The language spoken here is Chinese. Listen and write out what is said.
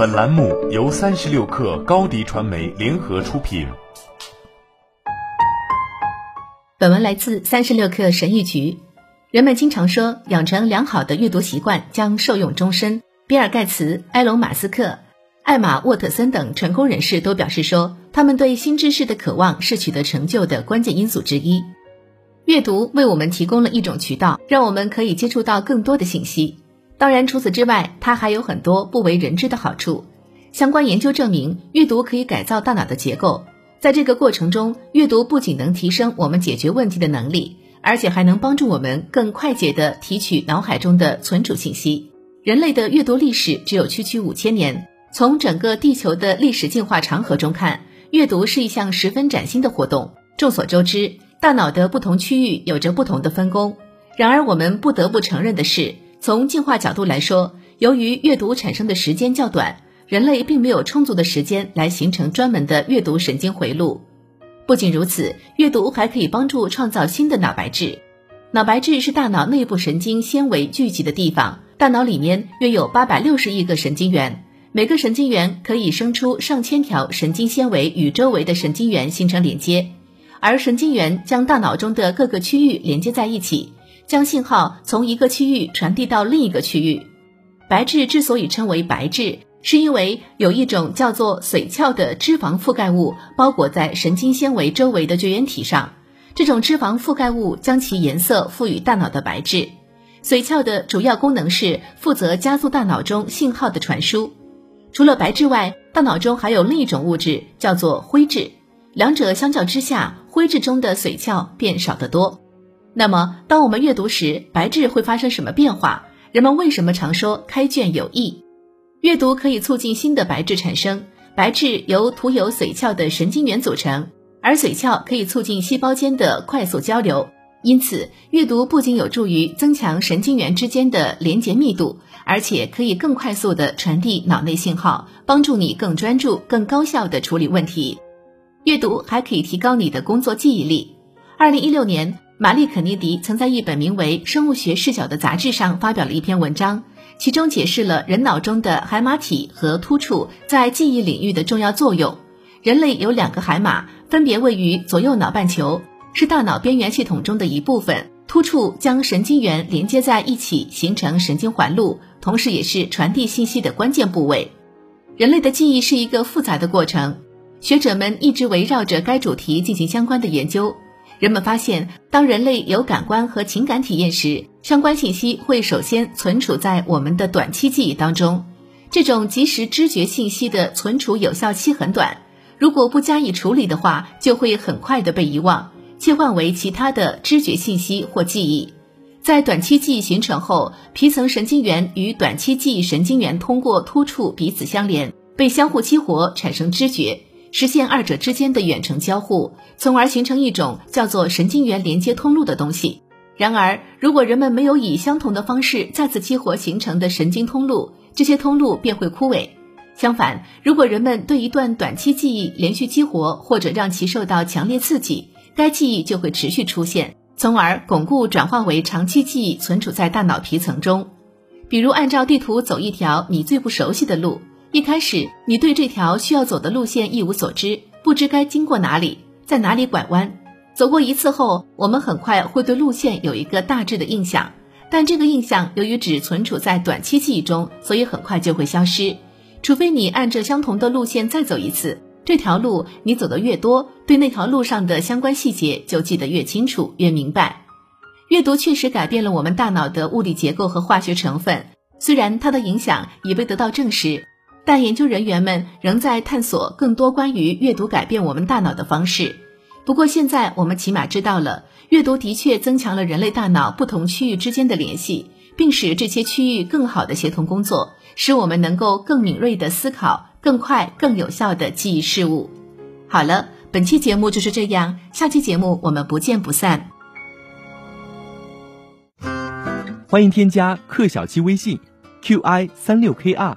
本栏目由三十六氪高低传媒联合出品。本文来自三十六氪神谕局。人们经常说，养成良好的阅读习惯将受用终身。比尔·盖茨、埃隆·马斯克、艾玛·沃特森等成功人士都表示说，他们对新知识的渴望是取得成就的关键因素之一。阅读为我们提供了一种渠道，让我们可以接触到更多的信息。当然，除此之外，它还有很多不为人知的好处。相关研究证明，阅读可以改造大脑的结构。在这个过程中，阅读不仅能提升我们解决问题的能力，而且还能帮助我们更快捷地提取脑海中的存储信息。人类的阅读历史只有区区五千年。从整个地球的历史进化长河中看，阅读是一项十分崭新的活动。众所周知。大脑的不同区域有着不同的分工，然而我们不得不承认的是，从进化角度来说，由于阅读产生的时间较短，人类并没有充足的时间来形成专门的阅读神经回路。不仅如此，阅读还可以帮助创造新的脑白质。脑白质是大脑内部神经纤维聚集的地方，大脑里面约有八百六十亿个神经元，每个神经元可以生出上千条神经纤维与周围的神经元形成连接。而神经元将大脑中的各个区域连接在一起，将信号从一个区域传递到另一个区域。白质之所以称为白质，是因为有一种叫做髓鞘的脂肪覆盖物包裹在神经纤维周围的绝缘体上。这种脂肪覆盖物将其颜色赋予大脑的白质。髓鞘的主要功能是负责加速大脑中信号的传输。除了白质外，大脑中还有另一种物质，叫做灰质。两者相较之下，灰质中的髓鞘便少得多。那么，当我们阅读时，白质会发生什么变化？人们为什么常说开卷有益？阅读可以促进新的白质产生。白质由涂有髓鞘的神经元组成，而髓鞘可以促进细胞间的快速交流。因此，阅读不仅有助于增强神经元之间的连接密度，而且可以更快速地传递脑内信号，帮助你更专注、更高效地处理问题。阅读还可以提高你的工作记忆力。二零一六年，玛丽肯尼迪曾在一本名为《生物学视角》的杂志上发表了一篇文章，其中解释了人脑中的海马体和突触在记忆领域的重要作用。人类有两个海马，分别位于左右脑半球，是大脑边缘系统中的一部分。突触将神经元连接在一起，形成神经环路，同时也是传递信息的关键部位。人类的记忆是一个复杂的过程。学者们一直围绕着该主题进行相关的研究。人们发现，当人类有感官和情感体验时，相关信息会首先存储在我们的短期记忆当中。这种即时知觉信息的存储有效期很短，如果不加以处理的话，就会很快的被遗忘，切换为其他的知觉信息或记忆。在短期记忆形成后，皮层神经元与短期记忆神经元通过突触彼此相连，被相互激活，产生知觉。实现二者之间的远程交互，从而形成一种叫做神经元连接通路的东西。然而，如果人们没有以相同的方式再次激活形成的神经通路，这些通路便会枯萎。相反，如果人们对一段短期记忆连续激活，或者让其受到强烈刺激，该记忆就会持续出现，从而巩固转化为长期记忆，存储在大脑皮层中。比如，按照地图走一条你最不熟悉的路。一开始，你对这条需要走的路线一无所知，不知该经过哪里，在哪里拐弯。走过一次后，我们很快会对路线有一个大致的印象，但这个印象由于只存储在短期记忆中，所以很快就会消失。除非你按着相同的路线再走一次，这条路你走的越多，对那条路上的相关细节就记得越清楚、越明白。阅读确实改变了我们大脑的物理结构和化学成分，虽然它的影响已被得到证实。但研究人员们仍在探索更多关于阅读改变我们大脑的方式。不过，现在我们起码知道了，阅读的确增强了人类大脑不同区域之间的联系，并使这些区域更好的协同工作，使我们能够更敏锐的思考，更快、更有效的记忆事物。好了，本期节目就是这样，下期节目我们不见不散。欢迎添加克小七微信，qi 三六 kr。